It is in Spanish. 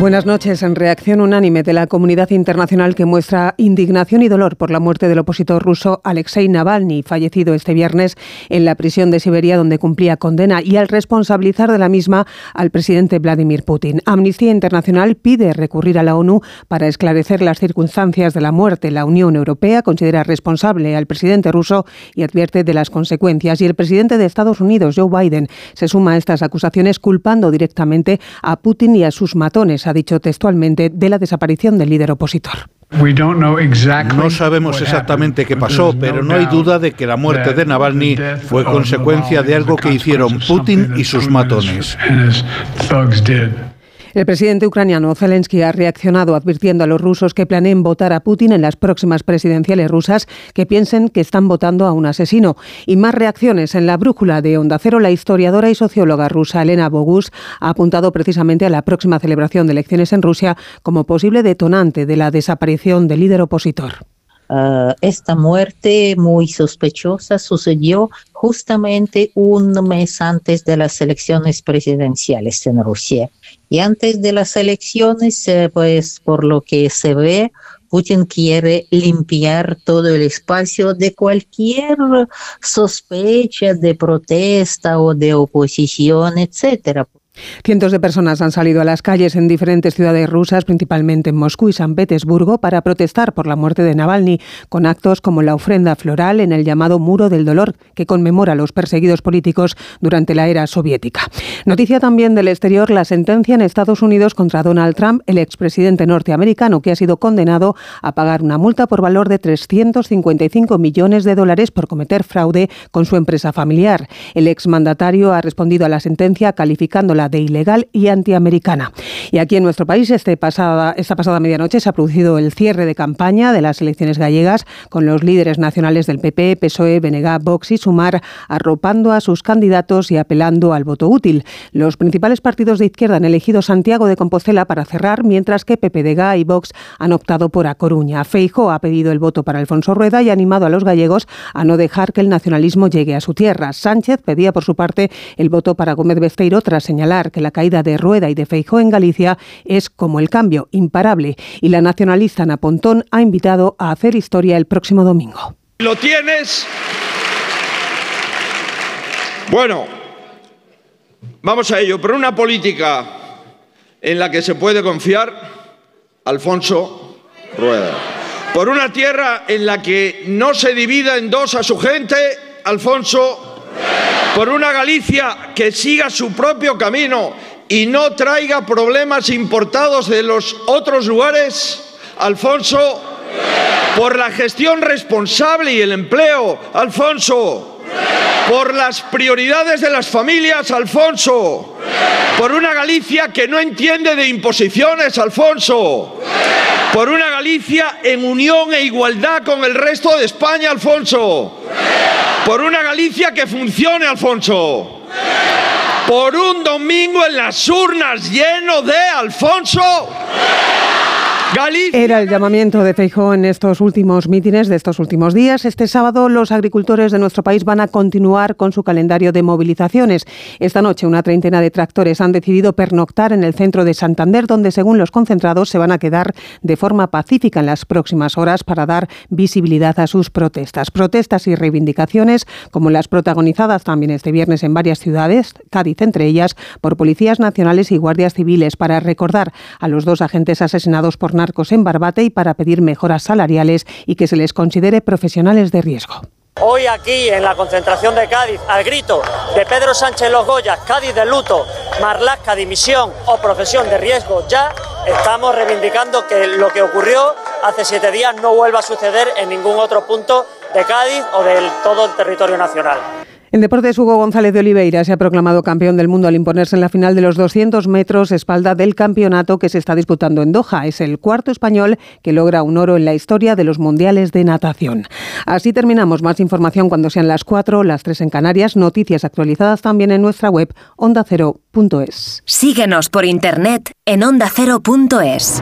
Buenas noches. En reacción unánime de la comunidad internacional que muestra indignación y dolor por la muerte del opositor ruso Alexei Navalny, fallecido este viernes en la prisión de Siberia donde cumplía condena, y al responsabilizar de la misma al presidente Vladimir Putin. Amnistía Internacional pide recurrir a la ONU para esclarecer las circunstancias de la muerte. La Unión Europea considera responsable al presidente ruso y advierte de las consecuencias. Y el presidente de Estados Unidos, Joe Biden, se suma a estas acusaciones culpando directamente a Putin y a sus matones ha dicho textualmente de la desaparición del líder opositor. No sabemos exactamente qué pasó, pero no hay duda de que la muerte de Navalny fue consecuencia de algo que hicieron Putin y sus matones. El presidente ucraniano Zelensky ha reaccionado advirtiendo a los rusos que planeen votar a Putin en las próximas presidenciales rusas que piensen que están votando a un asesino. Y más reacciones en la brújula de Onda Cero, la historiadora y socióloga rusa Elena Bogus ha apuntado precisamente a la próxima celebración de elecciones en Rusia como posible detonante de la desaparición del líder opositor. Uh, esta muerte muy sospechosa sucedió justamente un mes antes de las elecciones presidenciales en Rusia. Y antes de las elecciones, eh, pues por lo que se ve, Putin quiere limpiar todo el espacio de cualquier sospecha de protesta o de oposición, etcétera. Cientos de personas han salido a las calles en diferentes ciudades rusas, principalmente en Moscú y San Petersburgo, para protestar por la muerte de Navalny, con actos como la ofrenda floral en el llamado Muro del Dolor, que conmemora a los perseguidos políticos durante la era soviética. Noticia también del exterior la sentencia en Estados Unidos contra Donald Trump, el expresidente norteamericano, que ha sido condenado a pagar una multa por valor de 355 millones de dólares por cometer fraude con su empresa familiar. El exmandatario ha respondido a la sentencia calificándola de ilegal y antiamericana. Y aquí en nuestro país, este pasada, esta pasada medianoche se ha producido el cierre de campaña de las elecciones gallegas con los líderes nacionales del PP, PSOE, BNG, Vox y Sumar arropando a sus candidatos y apelando al voto útil. Los principales partidos de izquierda han elegido Santiago de Compostela para cerrar, mientras que PPDG y Vox han optado por A Coruña. Feijo ha pedido el voto para Alfonso Rueda y ha animado a los gallegos a no dejar que el nacionalismo llegue a su tierra. Sánchez pedía por su parte el voto para Gómez Besteiro tras señalar que la caída de Rueda y de Feijó en Galicia es como el cambio, imparable, y la nacionalista Napontón ha invitado a hacer historia el próximo domingo. ¿Lo tienes? Bueno, vamos a ello. Por una política en la que se puede confiar, Alfonso Rueda. Por una tierra en la que no se divida en dos a su gente, Alfonso por una Galicia que siga su propio camino y no traiga problemas importados de los otros lugares, Alfonso, por la gestión responsable y el empleo, Alfonso, por las prioridades de las familias, Alfonso, por una Galicia que no entiende de imposiciones, Alfonso, por una Galicia en unión e igualdad con el resto de España, Alfonso, por una Galicia que funcione, Alfonso, por un domingo en las urnas lleno de Alfonso. Era el llamamiento de Feijóo en estos últimos mítines de estos últimos días. Este sábado los agricultores de nuestro país van a continuar con su calendario de movilizaciones. Esta noche una treintena de tractores han decidido pernoctar en el centro de Santander, donde según los concentrados se van a quedar de forma pacífica en las próximas horas para dar visibilidad a sus protestas. Protestas y reivindicaciones como las protagonizadas también este viernes en varias ciudades, Cádiz entre ellas, por policías nacionales y guardias civiles para recordar a los dos agentes asesinados por narcos en Barbate y para pedir mejoras salariales y que se les considere profesionales de riesgo. Hoy aquí en la concentración de Cádiz, al grito de Pedro Sánchez Los Goyas, Cádiz de luto, Marlasca dimisión o profesión de riesgo ya, estamos reivindicando que lo que ocurrió hace siete días no vuelva a suceder en ningún otro punto de Cádiz o de todo el territorio nacional. En deportes, Hugo González de Oliveira se ha proclamado campeón del mundo al imponerse en la final de los 200 metros espalda del campeonato que se está disputando en Doha. Es el cuarto español que logra un oro en la historia de los mundiales de natación. Así terminamos. Más información cuando sean las 4, las 3 en Canarias. Noticias actualizadas también en nuestra web ondacero.es. Síguenos por internet en ondacero.es.